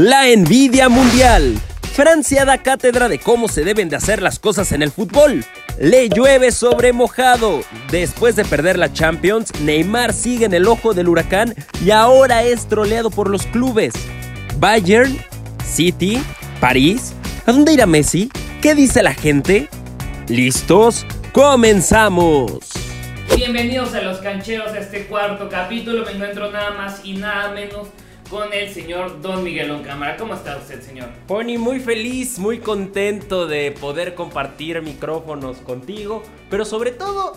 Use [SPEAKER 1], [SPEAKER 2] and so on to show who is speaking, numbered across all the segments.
[SPEAKER 1] La envidia mundial. Francia da cátedra de cómo se deben de hacer las cosas en el fútbol. Le llueve sobre mojado. Después de perder la Champions, Neymar sigue en el ojo del huracán y ahora es troleado por los clubes. Bayern, City, París. ¿A dónde irá Messi? ¿Qué dice la gente? ¿Listos? ¡Comenzamos!
[SPEAKER 2] Bienvenidos a los cancheros a este cuarto capítulo. Me encuentro nada más y nada menos con el señor Don Miguel Cámara. ¿Cómo está usted, señor?
[SPEAKER 1] Pony, muy feliz, muy contento de poder compartir micrófonos contigo, pero sobre todo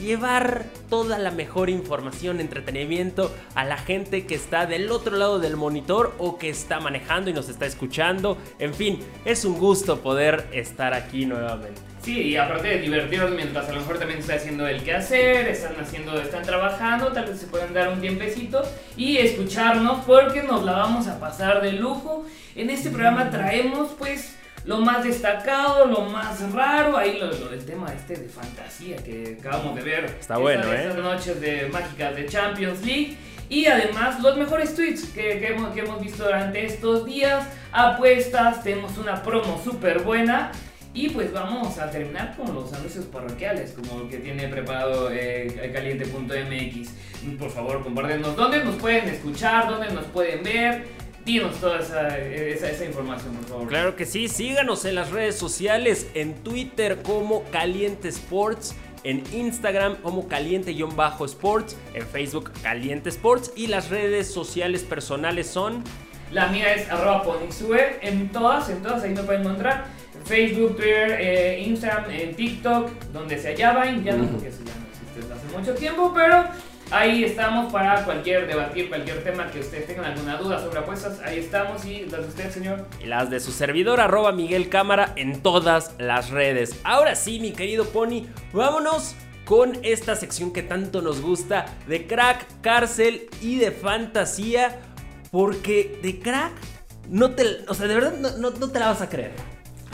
[SPEAKER 1] llevar toda la mejor información, entretenimiento a la gente que está del otro lado del monitor o que está manejando y nos está escuchando. En fin, es un gusto poder estar aquí nuevamente.
[SPEAKER 2] Sí, y aparte de divertirnos mientras a lo mejor también está haciendo el quehacer, están haciendo, están trabajando, tal vez se pueden dar un tiempecito y escucharnos porque nos la vamos a pasar de lujo. En este programa traemos pues lo más destacado, lo más raro, ahí lo, del tema este de fantasía que acabamos de ver.
[SPEAKER 1] Está bueno, ¿eh?
[SPEAKER 2] Estas noches de mágicas de Champions League. Y además los mejores tweets que, que, hemos, que hemos visto durante estos días, apuestas, tenemos una promo súper buena. Y pues vamos a terminar con los anuncios parroquiales, como el que tiene preparado eh, caliente.mx. Por favor, compártenos dónde nos pueden escuchar, dónde nos pueden ver. Dinos toda esa, esa, información, por favor.
[SPEAKER 1] Claro que sí, síganos en las redes sociales, en Twitter como Caliente Sports en Instagram como caliente-sports, en Facebook caliente sports y las redes sociales personales son...
[SPEAKER 2] La mía es arroba ponixue, en todas, en todas ahí me pueden encontrar. Facebook, Twitter, eh, Instagram, eh, TikTok, donde se hallaban, ya no, porque eso ya no existe desde hace mucho tiempo, pero ahí estamos para cualquier debatir, cualquier tema que ustedes tengan alguna duda sobre apuestas, ahí estamos y las de usted, señor.
[SPEAKER 1] Y las de su servidor, arroba Miguel Cámara, en todas las redes. Ahora sí, mi querido Pony, vámonos con esta sección que tanto nos gusta de crack, cárcel y de fantasía, porque de crack no te, o sea, de verdad no te la vas a creer.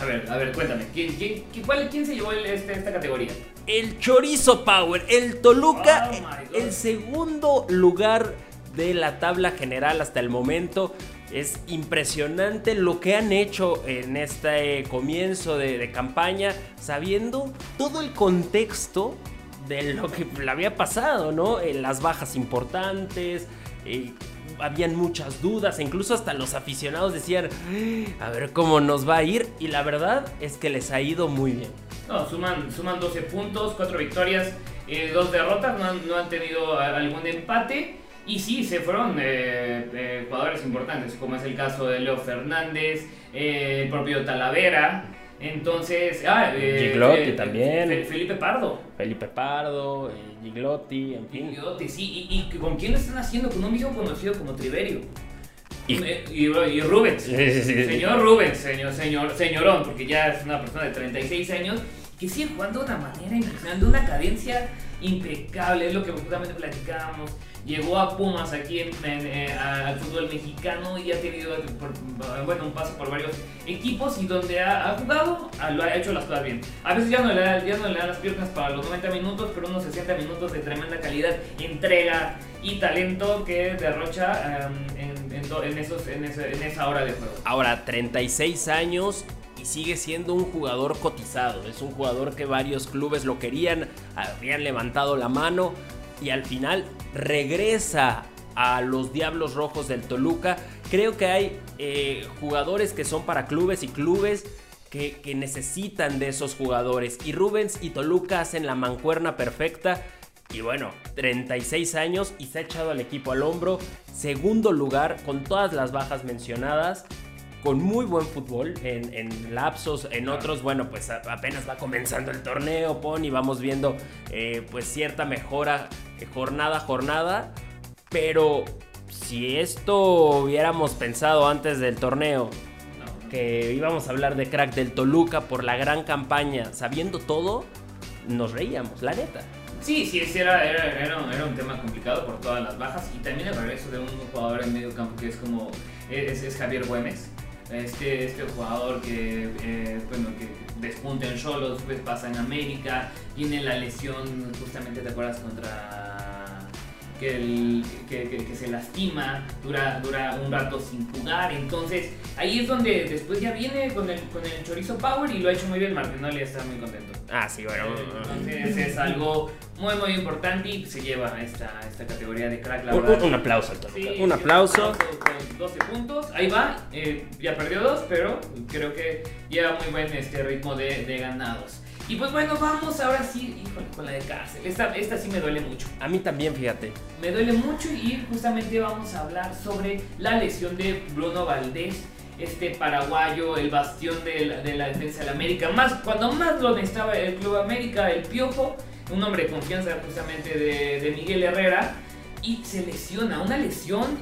[SPEAKER 2] A ver, a ver, cuéntame. ¿Quién, quién, quién se llevó este, esta categoría?
[SPEAKER 1] El Chorizo Power. El Toluca, oh el segundo lugar de la tabla general hasta el momento. Es impresionante lo que han hecho en este comienzo de, campaña, sabiendo todo el contexto de lo que le había pasado, ¿no? En las bajas importantes, eh, habían muchas dudas, e incluso hasta los aficionados decían, a ver cómo nos va a ir, y la verdad es que les ha ido muy bien.
[SPEAKER 2] No, suman, suman 12 puntos, 4 victorias, eh, 2 derrotas, no han, no han, tenido algún empate. Y sí, se fueron eh, eh, jugadores importantes, como es el caso de Leo Fernández, eh, el propio Talavera, entonces, ah,
[SPEAKER 1] eh, Giglotti también.
[SPEAKER 2] Felipe Pardo.
[SPEAKER 1] Felipe Pardo, eh, Giglotti, en fin.
[SPEAKER 2] Giglotti, sí. ¿Y, con quién lo están haciendo? Con un viejo conocido como Triverio. Y, y, Rubens. Señor Rubens, señor, señor, señorón, porque ya es una persona de 36 años que sigue jugando de una manera impresionante, una cadencia impecable, es lo que justamente platicábamos llegó a Pumas aquí en, eh, al fútbol mexicano y ha tenido bueno, un paso por varios equipos y donde ha, jugado, lo ha hecho las cosas bien. A veces ya no, le da, las piernas para los 90 minutos, pero unos 60 minutos de tremenda calidad, entrega y talento que derrocha em, en, esos, en, en esa hora de juego.
[SPEAKER 1] Ahora, 36 años y sigue siendo un jugador cotizado. Es un jugador que varios clubes lo querían, habían levantado la mano y al final regresa a los Diablos Rojos del Toluca. Creo que hay eh, jugadores que son para clubes y clubes que, que, necesitan de esos jugadores. Y Rubens y Toluca hacen la mancuerna perfecta. Y bueno, 36 años y se ha echado al equipo al hombro. Segundo lugar con todas las bajas mencionadas con muy buen fútbol en, lapsos, en otros, bueno, pues apenas va comenzando el torneo, Pon, y vamos viendo eh, pues cierta mejora eh, jornada a jornada, pero si esto hubiéramos pensado antes del torneo, que íbamos a hablar de crack del Toluca por la gran campaña, sabiendo todo, nos reíamos, la neta.
[SPEAKER 2] Sí, sí, era, era, era, un tema complicado por todas las bajas y también el regreso de un jugador en medio campo que es como es, es Javier Güemes, este, este jugador que, eh, bueno, que despunta en Cholos, después pasa en América, tiene la lesión justamente, ¿te acuerdas? Contra que, que, se lastima, dura, dura un rato sin jugar. Entonces ahí es donde después ya viene con el, con el chorizo Power y lo ha hecho muy bien. Martinoli está muy contento.
[SPEAKER 1] Ah, sí, bueno.
[SPEAKER 2] Entonces es algo muy, muy importante y se lleva esta, esta categoría de crack.
[SPEAKER 1] La un, un, aplauso al un aplauso.
[SPEAKER 2] Con 12 puntos. Ahí va. Eh, ya perdió dos, pero creo que lleva muy buen este ritmo de, de ganados. Y pues bueno, vamos ahora sí, híjole, con la de cárcel. Esta, esta sí me duele mucho.
[SPEAKER 1] A mí también, fíjate.
[SPEAKER 2] Me duele mucho y justamente vamos a hablar sobre la lesión de Bruno Valdés, este paraguayo, el bastión de la, de la defensa la América. Más, cuando más lo necesitaba el Club América, el Piojo, un hombre de confianza justamente de, de Miguel Herrera, y se lesiona, una lesión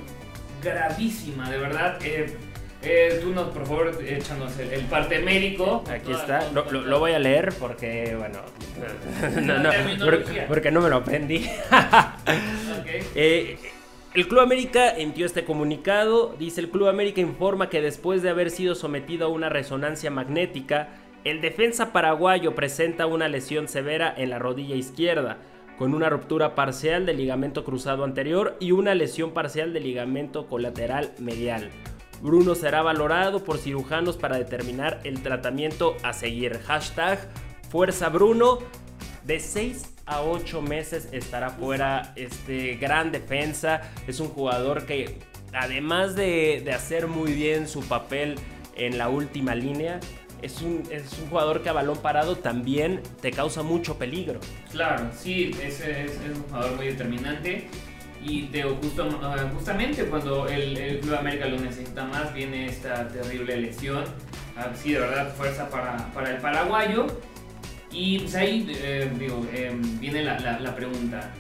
[SPEAKER 2] gravísima, de verdad. Eh, eh, tú nos, por favor, échanos el, parte médico.
[SPEAKER 1] Aquí está, lo, voy a leer porque, bueno, porque, no me lo aprendí. Eh, el Club América emitió este comunicado. Dice: El Club América informa que después de haber sido sometido a una resonancia magnética, el defensa paraguayo presenta una lesión severa en la rodilla izquierda, con una ruptura parcial del ligamento cruzado anterior y una lesión parcial del ligamento colateral medial. Bruno será valorado por cirujanos para determinar el tratamiento a seguir. Hashtag Fuerza Bruno. De 6 a 8 meses estará fuera este gran defensa. Es un jugador que además de, hacer muy bien su papel en la última línea, es un, es un, jugador que a balón parado también te causa mucho peligro.
[SPEAKER 2] Claro, sí, es, es un jugador muy determinante. Y justo, ah, justamente cuando el, Club América lo necesita más, viene esta terrible lesión. Así de verdad, fuerza para, el paraguayo. Y pues ahí eh, digo, eh, viene la, pregunta.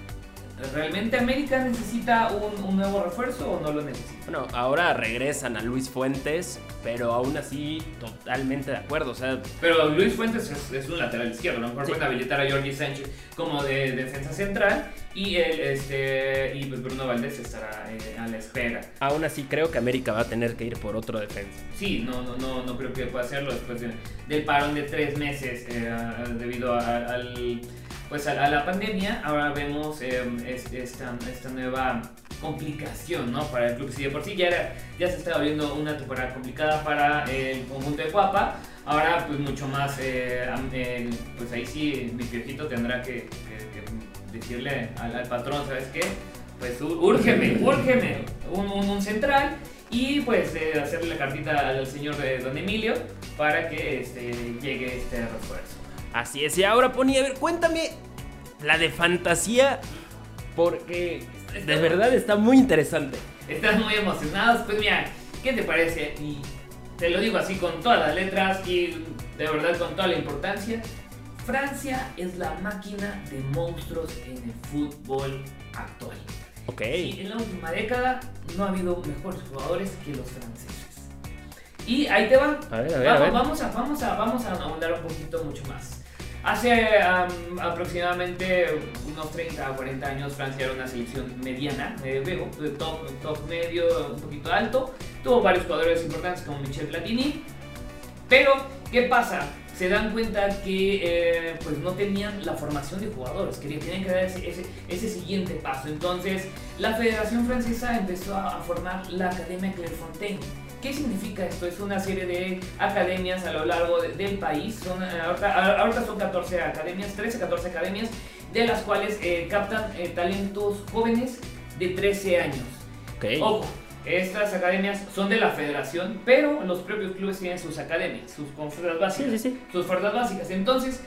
[SPEAKER 2] ¿Realmente América necesita un, nuevo refuerzo o no lo necesita?
[SPEAKER 1] Bueno, ahora regresan a Luis Fuentes, pero aún así totalmente de acuerdo. O sea,
[SPEAKER 2] pero Luis Fuentes es, un lateral izquierdo, a lo mejor pueden habilitar a Jordi Sánchez como de, defensa central y, el, este, y pues Bruno Valdés estará eh, a la espera.
[SPEAKER 1] Aún así creo que América va a tener que ir por otro defensa.
[SPEAKER 2] Sí, no, no, no, no creo que pueda hacerlo después del parón de tres meses eh, debido al pues a, la pandemia, ahora vemos em, esta, esta, nueva complicación ¿no? para el club. Si de por sí ya, era, ya se estaba viendo una temporada complicada para el conjunto de Cuapa, ahora pues mucho más, eh, pues ahí sí mi piojito tendrá que, decirle al, patrón, ¿sabes qué? Pues úrgeme, úrgeme, un, un, central y pues eh, hacerle la cartita al señor de Don Emilio para que este, llegue este refuerzo.
[SPEAKER 1] Así es, y ahora Pony, a ver, cuéntame la de fantasía, porque de verdad está muy interesante.
[SPEAKER 2] Estás muy emocionado, pues mira, ¿qué te parece? Y te lo digo así con todas las letras y de verdad con toda la importancia. Francia es la máquina de monstruos en el fútbol actual.
[SPEAKER 1] Ok.
[SPEAKER 2] Y en la última década no ha habido mejores jugadores que los franceses. Y ahí te van.
[SPEAKER 1] A ver, a ver, vamos, a ver.
[SPEAKER 2] Vamos a, vamos a, vamos a ahondar un poquito mucho más. Hace aproximadamente unos 30 o 40 años Francia era una selección mediana, medio top, top medio, un poquito alto. Tuvo varios jugadores importantes como Michel Platini. Pero, ¿qué pasa? Se dan cuenta que eh, pues no tenían la formación de jugadores, que tenían que dar ese, siguiente paso. Entonces, la Federación Francesa empezó a formar la Academia Clairefontaine ¿Qué significa esto? Es una serie de academias a lo largo del país. Son, eh, ahorita, son 14 academias, 13, 14 academias, de las cuales eh, captan eh, talentos jóvenes de 13 años.
[SPEAKER 1] Okay.
[SPEAKER 2] Ojo, estas academias son de la federación, pero los propios clubes tienen sus academias, sus fuerzas básicas.
[SPEAKER 1] Sí, sí, sí.
[SPEAKER 2] Sus fuerzas básicas. Entonces,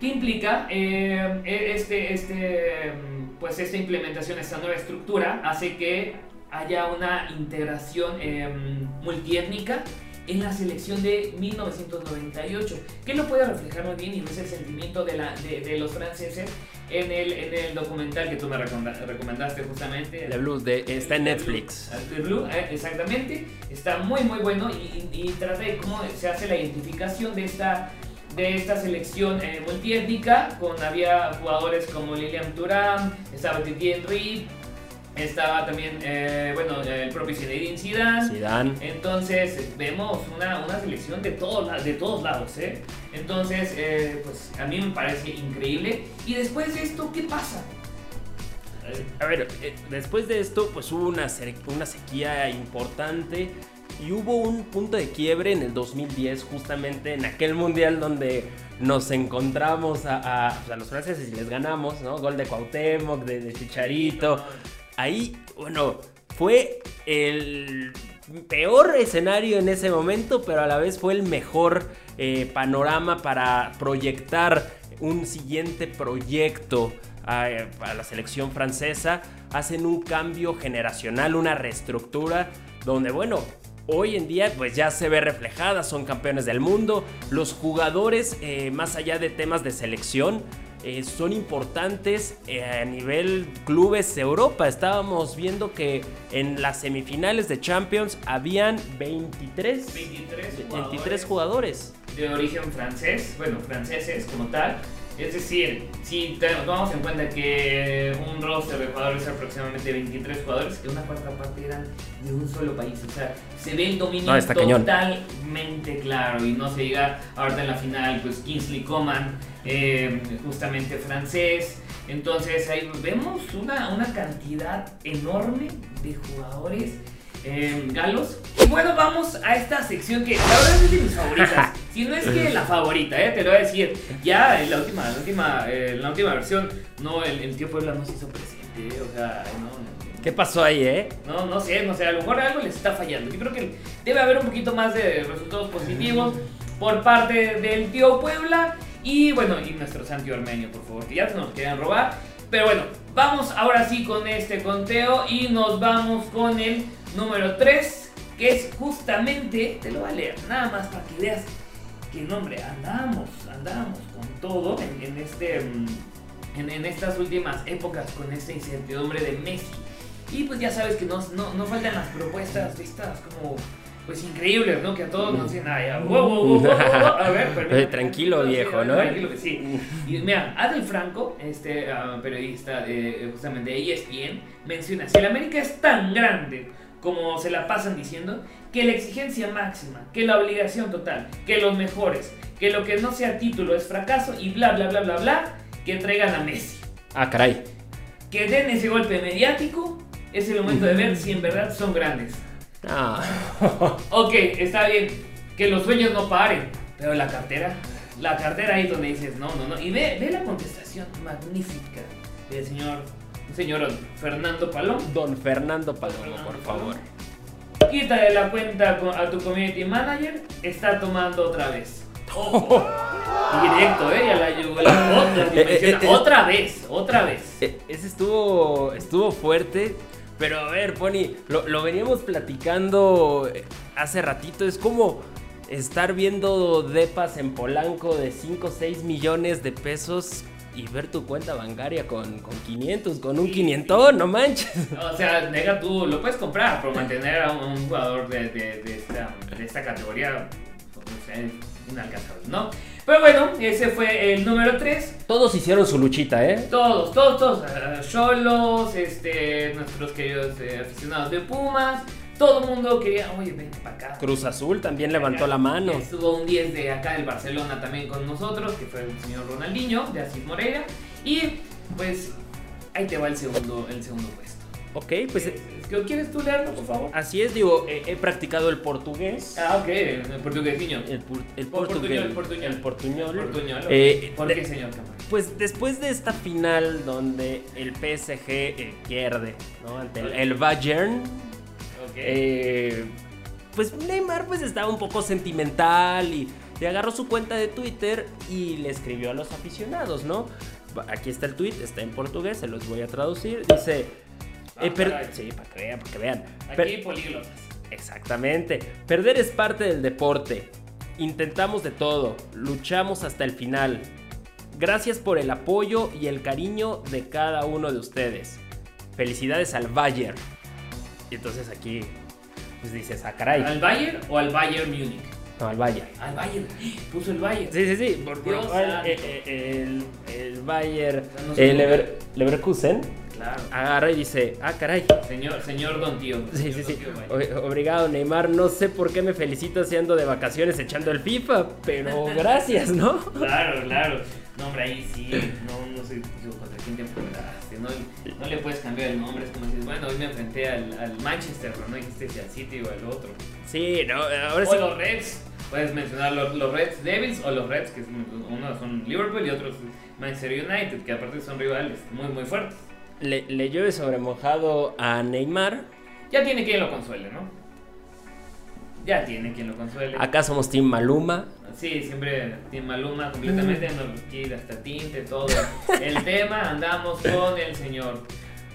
[SPEAKER 2] ¿qué implica e, este, este, pues esta implementación, esta nueva estructura? Hace que haya una integración em, multiétnica en la selección de 1998, que lo puede reflejar muy bien y es el sentimiento de, la, de, los franceses en el, en el, documental que tú me recomendaste justamente.
[SPEAKER 1] The Blue, de, está en Netflix.
[SPEAKER 2] The Blue, eh, exactamente, está muy muy bueno y, trata de cómo se hace la identificación de esta de esta selección eh, multiétnica, con había jugadores como Lilian Thuram, estaba Titi Henry, estaba también, eh, bueno, el propio Zinedine Zidane.
[SPEAKER 1] Zidane.
[SPEAKER 2] Entonces, vemos una, una selección de todos, de todos lados, ¿eh? Entonces, eh, pues a mí me parece increíble. Y después de esto, ¿qué pasa?
[SPEAKER 1] A ver, después de esto, pues hubo una, una sequía importante y hubo un punto de quiebre en el 2010, justamente en aquel mundial donde nos encontramos a, pues, los franceses y les ganamos, ¿no? Gol de Cuauhtémoc, de, Chicharito. Ahí, bueno, fue el peor escenario en ese momento, pero a la vez fue el mejor eh, panorama para proyectar un siguiente proyecto a, la selección francesa. Hacen un cambio generacional, una reestructura, donde, bueno, hoy en día pues ya se ve reflejada, son campeones del mundo, los jugadores eh, más allá de temas de selección eh, son importantes eh, a nivel clubes Europa. Estábamos viendo que en las semifinales de Champions habían 23,
[SPEAKER 2] 23 jugadores de origen francés, bueno, franceses como tal, es decir, si tomamos en cuenta que un roster de jugadores es aproximadamente 23 jugadores, que una cuarta parte eran de un solo país. O sea, se ve el dominio totalmente claro. Y no se diga ahorita en la final, pues Kingsley Coman, eh, justamente francés. Entonces ahí vemos una, una cantidad enorme de jugadores eh, galos. Y bueno, vamos a esta sección que la verdad es de mis favoritas. si no es que la favorita, ¿eh? te lo voy a decir. Ya en la última, la última, eh, la última versión, no, el, el tío Puebla no se hizo presente, o sea, no,
[SPEAKER 1] ¿Qué pasó ahí, eh?
[SPEAKER 2] No, no sé, no sé, a lo mejor algo les está fallando. Yo creo que debe haber un poquito más de resultados positivos por parte del tío Puebla y bueno, y nuestro Santi Armenio, por favor, que ya se nos quieren robar. Pero bueno, vamos ahora sí con este conteo y nos vamos con el número 3, que es justamente, te lo voy a leer, nada más para que veas que nombre, andamos, andamos con todo en, este, mm, en, estas últimas épocas con esta incertidumbre de Messi. Y pues ya sabes que no, no, faltan las propuestas de estas como pues increíbles, ¿no? Que a todos nos dicen, ay, a
[SPEAKER 1] ver, tranquilo viejo, ¿no?
[SPEAKER 2] Tranquilo que sí. Y mira, Adel Franco, este ah, periodista de justamente de ESPN, menciona, si el América es tan grande como se la pasan diciendo, que la exigencia máxima, que la obligación total, que los mejores, que lo que no sea título es fracaso y bla, bla, bla, bla, bla, que traigan a Messi.
[SPEAKER 1] Ah, caray.
[SPEAKER 2] Que den ese golpe mediático, es el momento de ver si en verdad son grandes. Ah. ok, está bien, que los sueños no paren, pero la cartera, la cartera ahí donde dices, no, no, no. Y ve, ve la contestación magnífica del señor señor Fernando Palomo.
[SPEAKER 1] Don Fernando Palomo, por favor.
[SPEAKER 2] Quítale la cuenta a tu community manager, está tomando otra vez. Directo, ¿eh? Ya la la otra, eh, eh, otra vez, otra vez.
[SPEAKER 1] Ese estuvo, estuvo fuerte. Pero a ver, Pony, lo, lo veníamos platicando hace ratito. Es como estar viendo depas en Polanco de 5 o 6 millones de pesos y ver tu cuenta bancaria con, con 500, con un 500, no manches.
[SPEAKER 2] O sea, nega tú, lo puedes comprar, pero mantener a un jugador de, de, de, esta, de esta, categoría, no sé, inalcanzable, ¿no? Pero bueno, ese fue el número 3.
[SPEAKER 1] Todos hicieron su luchita, ¿eh?
[SPEAKER 2] Todos, todos, todos. Cholos, este, nuestros queridos eh, aficionados de Pumas. Todo el mundo quería, oye, ven para acá.
[SPEAKER 1] Cruz Azul también levantó la mano.
[SPEAKER 2] Estuvo un 10 de acá del Barcelona también con nosotros, que fue el señor Ronaldinho, de Asís Moreira. Y pues ahí te va el segundo, el segundo puesto.
[SPEAKER 1] Ok, pues. Eh,
[SPEAKER 2] ¿Quieres tú leerlo, por favor?
[SPEAKER 1] Así es, digo, he practicado el portugués.
[SPEAKER 2] Ah, ok, el portugués
[SPEAKER 1] El, el, portugués, el portuñol. El portuñol.
[SPEAKER 2] El portuñol eh, ¿Por qué, señor
[SPEAKER 1] Pues después de esta final donde el PSG eh, pierde, ¿no? Ante el Bayern eh, pues Neymar pues estaba un poco sentimental y le agarró su cuenta de Twitter y le escribió a los aficionados, ¿no? Aquí está el tweet, está en portugués, se los voy a traducir. Dice...
[SPEAKER 2] Ah, eh, sí, para que vean, para que vean. Aquí políglotas.
[SPEAKER 1] Exactamente. Perder es parte del deporte. Intentamos de todo, luchamos hasta el final. Gracias por el apoyo y el cariño de cada uno de ustedes. Felicidades al Bayern. Y entonces aquí pues dices, ah, caray.
[SPEAKER 2] ¿Al Bayern o al Bayern Múnich?
[SPEAKER 1] No, al Bayern.
[SPEAKER 2] Al Bayern. Puso el Bayern.
[SPEAKER 1] Sí, sí, sí. Por, Dios eh, eh, el, el, Bayern. el Leverkusen. Claro. Agarra y dice, ah, caray.
[SPEAKER 2] Señor, señor Don Tío.
[SPEAKER 1] Sí, sí, sí. Obrigado, Neymar. No sé por qué me felicito siendo de vacaciones echando el FIFA, pero gracias, ¿no?
[SPEAKER 2] Claro, claro. No, hombre, ahí sí, no, no sé digo, contra quién te enfrentaste, no, no le puedes cambiar el nombre, es como dices, bueno, hoy me enfrenté al, al Manchester, pero no dijiste si al City o al otro.
[SPEAKER 1] Sí, no, ahora
[SPEAKER 2] o
[SPEAKER 1] sí.
[SPEAKER 2] los Reds, puedes mencionar los, los Reds Devils o los Reds, que es- uno son Liverpool y otros Manchester United, que aparte son rivales muy, muy fuertes.
[SPEAKER 1] Le, le llueve sobre mojado a Neymar.
[SPEAKER 2] Ya tiene quien lo consuele, ¿no? Ya tiene quien lo consuele.
[SPEAKER 1] Acá somos Team Maluma.
[SPEAKER 2] Sí, siempre Team Maluma completamente, nos quiere hasta tinte, todo el tema. Andamos con el señor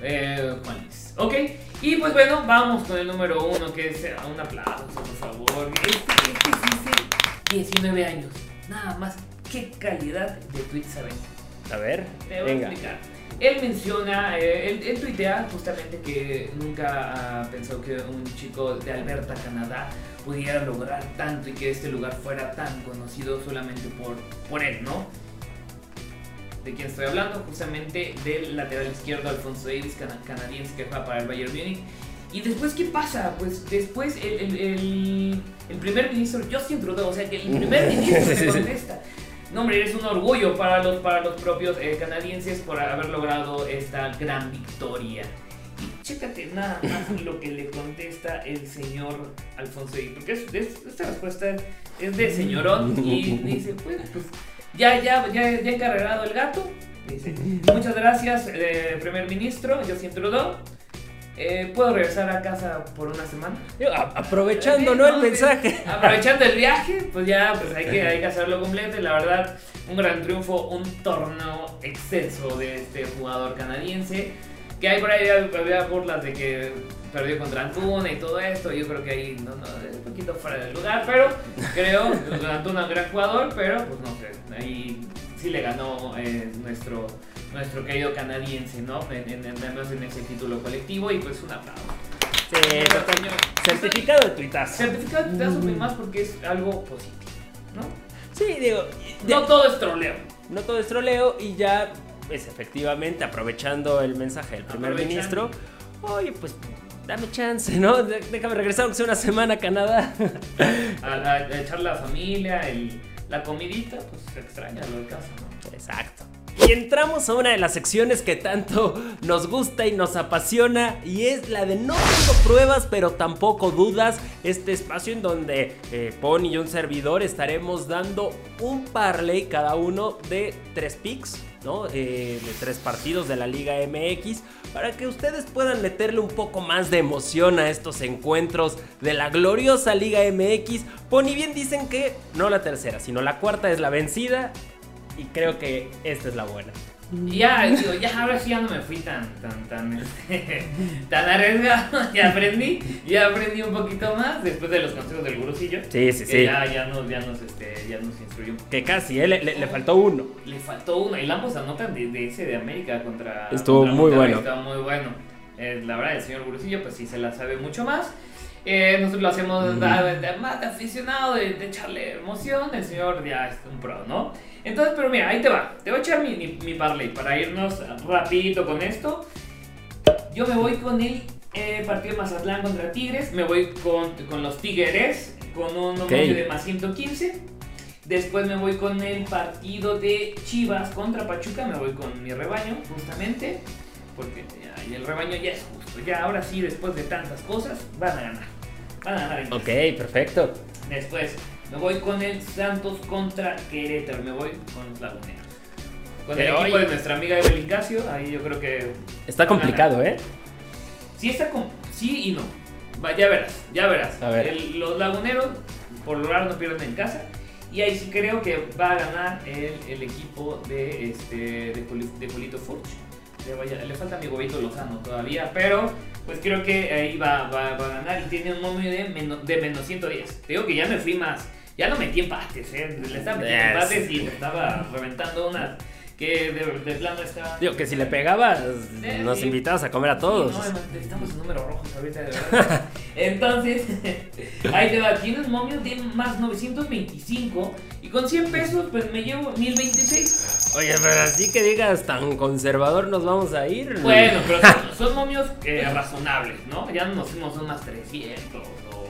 [SPEAKER 2] eh, Juan Luis. Ok, y pues bueno, vamos con el número uno, que es eh, un aplauso, por favor. Este, este sí, 19 años, nada más. ¿Qué calidad de tweets saben?
[SPEAKER 1] A ver,
[SPEAKER 2] Te voy a
[SPEAKER 1] venga.
[SPEAKER 2] explicar. Él menciona, eh, él, él tuitea justamente que nunca ha pensado que un chico de Alberta, Canadá, pudiera lograr tanto y que este lugar fuera tan conocido solamente por, por él, ¿no? ¿De quién estoy hablando? Justamente del lateral izquierdo Alfonso Davis, cana- canadiense que juega para el Bayern Múnich. Y después, ¿qué pasa? Pues después el, el, el- el primer ministro Justin Trudeau, o sea que el primer ministro se contesta. No, hombre, eres un orgullo para los, para los propios eh, canadienses por haber logrado esta gran victoria. Y chécate nada más lo que le contesta el señor Alfonso Davis, porque es- es- esta respuesta es de señorón y dice, pues, pues ya, ya, ya, ya encarregado el gato. Dice, muchas gracias, eh, primer ministro, Justin Trudeau. Eh, ¿Puedo regresar a casa por una semana?
[SPEAKER 1] A- Aprovechando,
[SPEAKER 2] Sí,
[SPEAKER 1] ¿no? El mensaje.
[SPEAKER 2] Aprovechando el viaje, pues ya pues hay, que, hay que hacerlo completo. Y la verdad, un gran triunfo, un torneo exceso de este jugador canadiense. Que hay por ahí había burlas de que perdió contra Antuna y todo esto. Yo creo que ahí no, no, es un poquito fuera del lugar, pero creo que Antuna es un gran jugador, pero pues no sé, ahí sí le ganó eh, nuestro, nuestro querido canadiense, ¿no? En, en, en, ese título colectivo y pues un aplauso.
[SPEAKER 1] Sí, certificado de tuitazo.
[SPEAKER 2] Certificado de tuitazo, pues, más porque es algo positivo, ¿no?
[SPEAKER 1] Sí, digo,
[SPEAKER 2] No todo es troleo.
[SPEAKER 1] no todo es troleo y ya, pues efectivamente, aprovechando el mensaje del primer ministro, oye, pues dame chance, ¿no? Déjame regresar aunque sea una semana a Canadá.
[SPEAKER 2] A, a- a echar la familia, el, la comidita, pues extraña lo de casa, ¿no?
[SPEAKER 1] Exacto. Y entramos a una de las secciones que tanto nos gusta y nos apasiona y es la de no tengo pruebas pero tampoco dudas, este espacio en donde eh, Pony y un servidor estaremos dando un parlay cada uno de tres picks, ¿no? Eh, de tres partidos de la Liga MX para que ustedes puedan meterle un poco más de emoción a estos encuentros de la gloriosa Liga MX. Pony bien dicen que no la tercera, sino la cuarta es la vencida y creo que esta es la buena.
[SPEAKER 2] Ya, digo, ya ahora sí ya no me fui tan, tan, tan, este, tan arriesgado, ya aprendí, ya aprendí un poquito más después de los consejos del gurusillo.
[SPEAKER 1] Sí, sí, sí.
[SPEAKER 2] Ya, ya nos, ya nos, este, ya nos instruyó.
[SPEAKER 1] Que casi, ¿eh? le, le- le faltó uno.
[SPEAKER 2] Le faltó uno, y ambos anotan de, de ese de América contra.
[SPEAKER 1] Estuvo
[SPEAKER 2] contra
[SPEAKER 1] muy
[SPEAKER 2] Monterrey,
[SPEAKER 1] bueno.
[SPEAKER 2] Estaba muy bueno. Eh, la verdad, el señor Gurusillo, pues sí se la sabe mucho más. Eh, nosotros lo hacemos de- más de aficionado, de, de echarle emoción. El señor ya es un pro, ¿no? Entonces, pero mira, ahí te va. Te voy a echar mi, mi, mi parlay para irnos rapidito con esto. Yo me voy con el eh, partido de Mazatlán contra Tigres. Me voy con, con los Tigres con un
[SPEAKER 1] Ok.
[SPEAKER 2] número de más 115. Después me voy con el partido de Chivas contra Pachuca. Me voy con mi rebaño, justamente. Porque ya, y el rebaño ya es justo. Ya ahora sí, después de tantas cosas, van a ganar. Van a ganar. en
[SPEAKER 1] Ok, perfecto.
[SPEAKER 2] Después me voy con el Santos contra Querétaro. Me voy con los laguneros. Con
[SPEAKER 1] Pero
[SPEAKER 2] el equipo de nuestra amiga Evelyn Casio. Ahí yo creo que.
[SPEAKER 1] Está complicado. ¿eh?
[SPEAKER 2] Sí, está con. Sí y no. Va, ya verás, ya verás.
[SPEAKER 1] A ver.
[SPEAKER 2] El- los laguneros, por lo raro, no pierden en casa. Y ahí sí creo que va a ganar el, el equipo de, este, de, Poli- de Polito Furch. Le, vaya- le falta mi huevito Lozano todavía, pero pues creo que ahí va, va- va a ganar y tiene un momio de menos, de menos 110. Te digo que ya me fui más. Ya no metí empates, ¿eh? Le estaba metiendo
[SPEAKER 1] Yes.
[SPEAKER 2] empates y le estaba reventando unas que de, de plano estaba.
[SPEAKER 1] Digo que si le pegabas,
[SPEAKER 2] Eh,
[SPEAKER 1] nos
[SPEAKER 2] sí.
[SPEAKER 1] invitabas a comer a todos.
[SPEAKER 2] Sí, no, necesitamos números rojos ahorita, de verdad. Entonces, ahí te va. Tienes momio de más 925 y con 100 pesos, pues me llevo 1026.
[SPEAKER 1] Oye, pero así que digas tan conservador nos vamos a ir.
[SPEAKER 2] Bueno, pero son, son momios eh, razonables, ¿no? Ya no nos a unas 300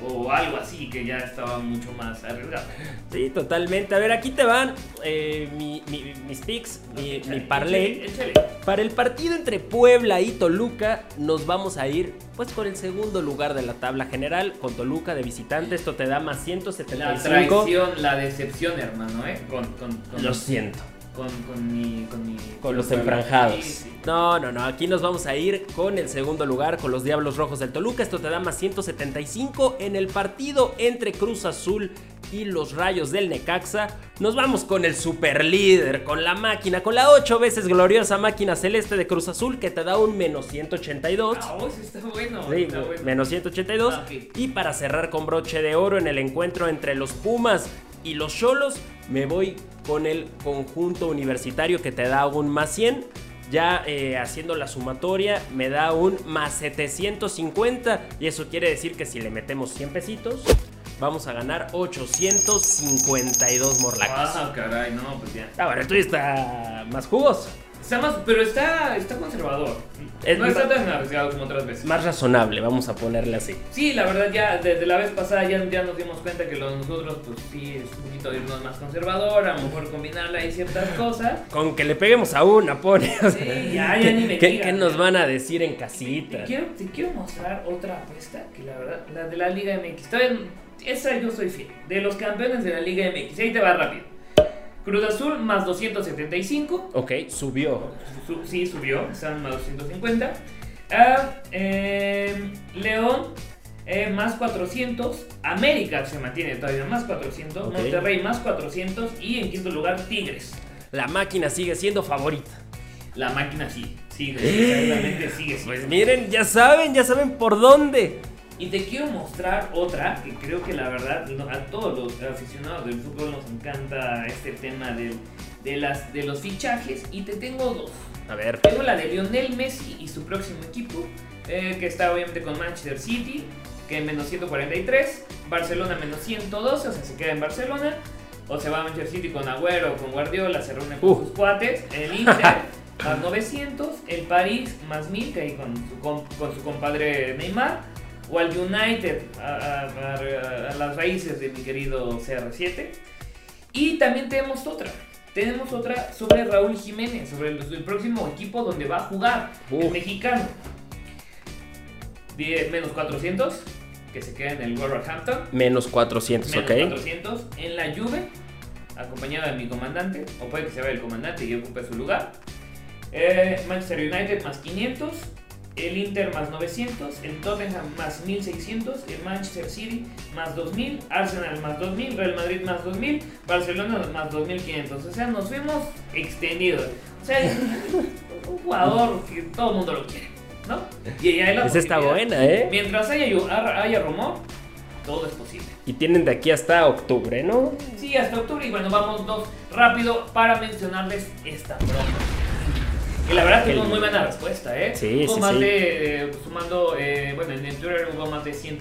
[SPEAKER 2] o algo así que ya estaba mucho más arriesgado.
[SPEAKER 1] Sí, totalmente. A ver, aquí te van eh, mi- mi- mis picks, mi, mi parlay.
[SPEAKER 2] Échale, échale.
[SPEAKER 1] Para el partido entre Puebla y Toluca, nos vamos a ir pues con el segundo lugar de la tabla general, con Toluca de visitante. Esto te da más
[SPEAKER 2] La
[SPEAKER 1] 175.
[SPEAKER 2] traición, la decepción, hermano, ¿eh? Con, con, con,
[SPEAKER 1] Lo siento.
[SPEAKER 2] Con, con mi, con mi-
[SPEAKER 1] Con los enfranjados.
[SPEAKER 2] sí.
[SPEAKER 1] No, no, no. Aquí nos vamos a ir con el segundo lugar, con los Diablos Rojos del Toluca. Esto te da más 175 en el partido entre Cruz Azul y los Rayos del Necaxa. Nos vamos con el superlíder, con la máquina, con la ocho veces gloriosa máquina celeste de Cruz Azul que te da un menos 182.
[SPEAKER 2] Ah, oh, sí está bueno.
[SPEAKER 1] Sí,
[SPEAKER 2] está bueno.
[SPEAKER 1] menos 182.
[SPEAKER 2] Ah.
[SPEAKER 1] Y para cerrar con broche de oro en el encuentro entre los Pumas y los Cholos, me voy con el conjunto universitario que te da un más 100. Ya eh, haciendo la sumatoria me da un más 750 y eso quiere decir que si le metemos 100 pesitos vamos a ganar 852 morlacos.
[SPEAKER 2] Ah, caray, no, pues ya.
[SPEAKER 1] Ah, bueno, el tuyo está más jugoso,
[SPEAKER 2] Está más, pero está, está conservador.
[SPEAKER 1] Es
[SPEAKER 2] no está tan arriesgado como otras veces.
[SPEAKER 1] más razonable, vamos a ponerle así.
[SPEAKER 2] Sí, la verdad ya desde la vez pasada ya, ya nos dimos cuenta que lo de nosotros pues sí es un poquito irnos más conservador, a lo mejor combinarle ahí ciertas cosas.
[SPEAKER 1] Con que le peguemos a una, pone. o sea,
[SPEAKER 2] Sí, ya, ya ni me
[SPEAKER 1] ¿Qué, qué nos van a decir en
[SPEAKER 2] Te
[SPEAKER 1] casita?
[SPEAKER 2] quiero, te quiero mostrar otra apuesta que la verdad, la de la Liga MX. Todavía- esa yo soy fiel. De los campeones de la Liga MX. Ahí te va rápido. Cruz Azul más 275.
[SPEAKER 1] Ok, subió.
[SPEAKER 2] Su- sí, subió. Están más 250. Ah, eh, León eh, más 400. América se mantiene todavía más 400.
[SPEAKER 1] Ok.
[SPEAKER 2] Monterrey más 400. Y en quinto lugar Tigres.
[SPEAKER 1] La máquina sigue siendo favorita.
[SPEAKER 2] La máquina sí. Sigue. Exactamente sigue. sigue.
[SPEAKER 1] Pues miren, ya saben, ya saben por dónde.
[SPEAKER 2] Y te quiero mostrar otra que creo que la verdad no- a todos los aficionados del fútbol nos encanta este tema del- de, las, de los fichajes y te tengo dos.
[SPEAKER 1] A ver.
[SPEAKER 2] Tengo la de Lionel Messi y su próximo equipo, eh, que está obviamente con Manchester City, que en menos 143, Barcelona menos 112, o sea, se queda en Barcelona, o se va a Manchester City con Agüero con Guardiola, se reúne con
[SPEAKER 1] Uh.
[SPEAKER 2] sus cuates, el Inter más 900, el París más 1000, que ahí con su, com- con su compadre Neymar, o al United, a, a- a- a las raíces de mi querido CR7. Y también tenemos otra. Tenemos otra sobre Raúl Jiménez, sobre el, el próximo equipo donde va a jugar, el mexicano. Die- menos 400, que se queda en el Wolverhampton.
[SPEAKER 1] Menos 400,
[SPEAKER 2] Menos
[SPEAKER 1] ok.
[SPEAKER 2] 400 en la Juve, acompañado de mi comandante, o puede que se vaya el comandante y ocupe su lugar. Eh, Manchester United más 500, el Inter más 900, el Tottenham más 1600, el Manchester City más 2000, Arsenal más 2000, Real Madrid más 2000, Barcelona más 2500. O sea, nos vemos extendidos. O sea, un jugador que todo el mundo lo quiere, ¿no? Y la
[SPEAKER 1] Esa está buena, ¿eh?
[SPEAKER 2] Mientras haya, haya rumor, todo es posible.
[SPEAKER 1] Y tienen de aquí hasta octubre, ¿no?
[SPEAKER 2] Sí, hasta octubre. Y bueno, vamos dos rápido para mencionarles esta broma. Y la verdad que
[SPEAKER 1] El-
[SPEAKER 2] tuvo muy buena respuesta, ¿eh?
[SPEAKER 1] Sí,
[SPEAKER 2] Hubo
[SPEAKER 1] sí,
[SPEAKER 2] más
[SPEAKER 1] sí.
[SPEAKER 2] de, eh, sumando, eh, bueno, en el Twitter hubo más de 100,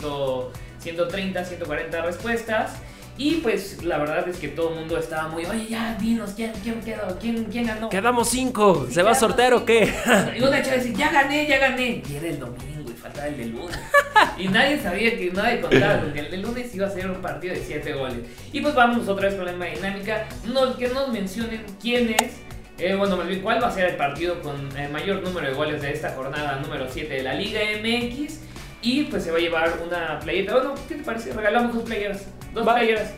[SPEAKER 2] 130, 140 respuestas. Y pues la verdad es que todo el mundo estaba muy, oye, ya, dinos, ¿quién, quién quedó? ¿Quién, quién ganó?
[SPEAKER 1] Quedamos cinco. ¿Se va a sortear o qué?
[SPEAKER 2] Y una chava dice, ya gané, ya gané. Y era el domingo y faltaba el de lunes. Y nadie sabía que nadie contaba con que el de lunes iba a ser un partido de 7 goles. Y pues vamos otra vez con la misma dinámica. No, que nos mencionen quién es. Eh, bueno, más bien, ¿cuál va a ser el partido con el mayor número de goles de esta jornada número 7 de la Liga MX? Y pues se va a llevar una playera. Bueno, ¿qué te parece? Regalamos dos playeras. Dos
[SPEAKER 1] Va.
[SPEAKER 2] playeras.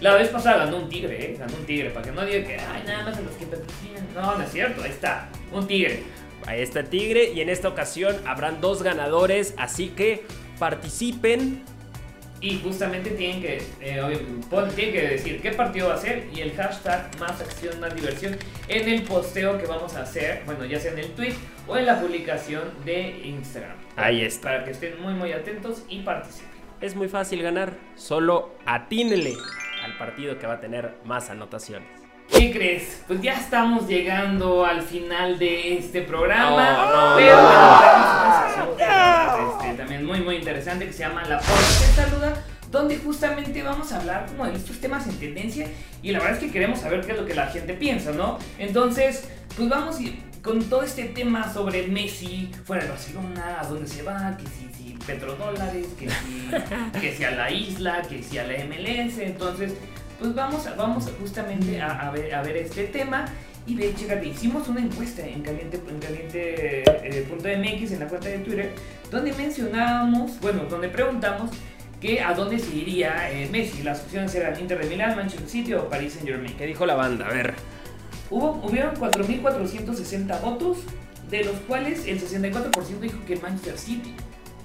[SPEAKER 2] La vez pasada ganó un tigre, ¿eh? Ganó un tigre, para que no diga que, ay, nada más a los que patrocinan. No, no es cierto, ahí está, un tigre.
[SPEAKER 1] Ahí está el Tigre y en esta ocasión habrán dos ganadores, así que participen.
[SPEAKER 2] Y justamente tienen que, eh, obvio, pon- tienen que decir qué partido va a ser y el hashtag más acción, más diversión en el posteo que vamos a hacer, bueno, ya sea en el tweet o en la publicación de Instagram.
[SPEAKER 1] Ahí está.
[SPEAKER 2] Para que estén muy, muy atentos y participen.
[SPEAKER 1] Es muy fácil ganar, solo atínele al partido que va a tener más anotaciones.
[SPEAKER 2] ¿Qué crees? Pues ya estamos llegando al final de este programa.
[SPEAKER 1] No, no,
[SPEAKER 2] pero
[SPEAKER 1] no.
[SPEAKER 2] Que también muy muy interesante que se llama La Porra Te Saluda, donde justamente vamos a hablar como de estos temas en tendencia y la verdad es que queremos saber qué es lo que la gente piensa, ¿no? Entonces, pues vamos y- con todo este tema sobre Messi, fuera de Barcelona, a dónde se va, que si, si petrodólares, que si, que si a la isla, que si a la MLS. Entonces, pues vamos, vamos justamente a, a ver, a ver este tema. Y de hecho, fíjate, hicimos una encuesta en caliente, en caliente eh, punto MX en la cuenta de Twitter, donde mencionábamos, bueno, donde preguntamos que a dónde se iría eh, Messi. Las opciones eran Inter de Milán, Manchester City o Paris Saint Germain.
[SPEAKER 1] ¿Qué dijo la banda? A ver.
[SPEAKER 2] Hubo, hubieron 4.460 votos, de los cuales el 64% dijo que Manchester City.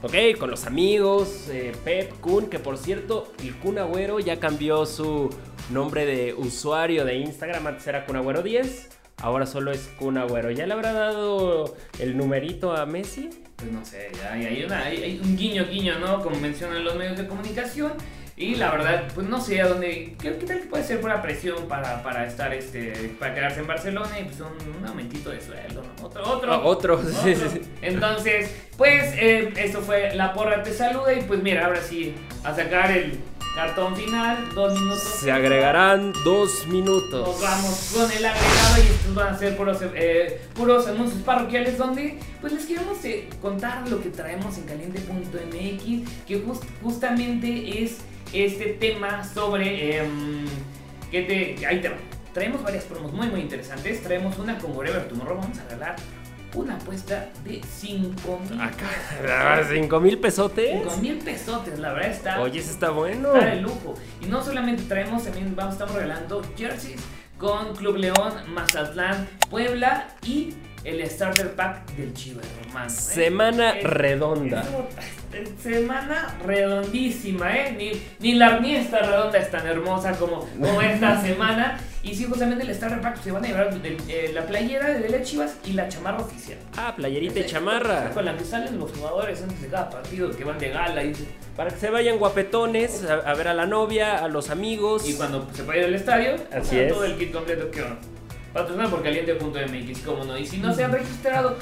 [SPEAKER 1] Ok, con los amigos, eh, Pep, Kun, que por cierto, el Kun Agüero ya cambió su nombre de usuario de Instagram. Antes era Kun Agüero 10, ahora solo es Kun Agüero. ¿Ya le habrá dado el numerito a Messi?
[SPEAKER 2] Pues no sé, hay, hay una- hay- hay un guiño, guiño, ¿no? Como mencionan los medios de comunicación. Y la verdad, pues no sé a dónde. ¿Qué, qué tal que puede ser por la presión para, para estar este. para quedarse en Barcelona y pues un, un aumentito de sueldo, ¿no? Otro, otro.
[SPEAKER 1] Otro, sí, sí,
[SPEAKER 2] otro.
[SPEAKER 1] sí.
[SPEAKER 2] Entonces, pues eh, esto fue La Porra Te Saluda. Y pues mira, ahora sí, a sacar el cartón final, dos minutos.
[SPEAKER 1] Se agregarán dos minutos.
[SPEAKER 2] Nos vamos con el agregado y estos van a ser puros, eh, puros anuncios parroquiales donde pues les queremos eh, contar lo que traemos en caliente.mx que jus- justamente es este tema sobre em, que te ahí te va. Traemos varias promos muy muy interesantes. Traemos una con Whatever Tomorrow. Vamos a regalar una apuesta de 5 mil
[SPEAKER 1] Acá, cinco mil pesotes.
[SPEAKER 2] 5 mil pesotes, la verdad está
[SPEAKER 1] Oye, ese está bueno.
[SPEAKER 2] Está de lujo. Y no solamente traemos, también vamos, estamos regalando jerseys con Club León, Mazatlán, Puebla y el starter pack del Chivas Romano. ¿eh?
[SPEAKER 1] Semana
[SPEAKER 2] Es-
[SPEAKER 1] redonda.
[SPEAKER 2] es- es- semana redondísima, ¿eh? Ni, ni la esta redonda es tan hermosa como, como esta semana. Y sí, justamente el starter pack se van a llevar de- eh, la playera de las Chivas y la chamarra oficial.
[SPEAKER 1] Ah, playerita y chamarra.
[SPEAKER 2] Con la que salen los jugadores antes de cada partido, que van de gala y
[SPEAKER 1] Para que se vayan guapetones a, a ver a la novia, a los amigos.
[SPEAKER 2] Y cuando se vaya del estadio,
[SPEAKER 1] Así es.
[SPEAKER 2] todo el kit completo que. Patrocinado por caliente.mx, como no. Y si no se han registrado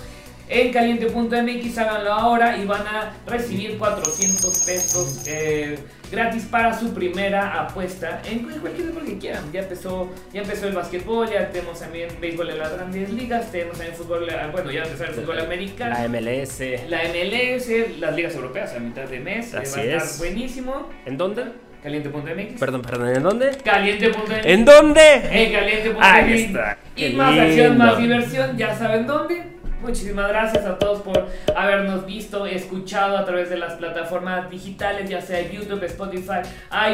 [SPEAKER 2] en caliente.mx, háganlo ahora y van a recibir 400 pesos eh, gratis para su primera apuesta en cu- cualquier deporte que quieran. Ya empezó, ya empezó el básquetbol, ya tenemos también béisbol en las grandes ligas, tenemos también fútbol, eh, bueno, ya empezó el fútbol americano.
[SPEAKER 1] La MLS.
[SPEAKER 2] La MLS, las ligas europeas a mitad de mes, eh,
[SPEAKER 1] Así
[SPEAKER 2] va a estar
[SPEAKER 1] es.
[SPEAKER 2] buenísimo.
[SPEAKER 1] ¿En dónde?
[SPEAKER 2] Caliente.mx.
[SPEAKER 1] Perdón, perdón, ¿en dónde?
[SPEAKER 2] Caliente.mx.
[SPEAKER 1] ¿En dónde?
[SPEAKER 2] En caliente.mx.
[SPEAKER 1] Ahí está.
[SPEAKER 2] Y
[SPEAKER 1] Qué
[SPEAKER 2] más acción, más diversión, ya saben dónde. Muchísimas gracias a todos por habernos visto, escuchado a través de las plataformas digitales, ya sea YouTube, Spotify,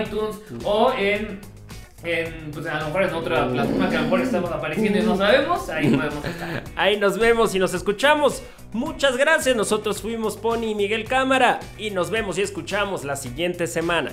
[SPEAKER 2] iTunes o en, en pues a lo mejor en otra plataforma que a lo mejor estamos apareciendo y no sabemos, ahí podemos estar.
[SPEAKER 1] Ahí nos vemos y nos escuchamos. Muchas gracias. Nosotros fuimos Pony y Miguel Cámara. Y nos vemos y escuchamos la siguiente semana.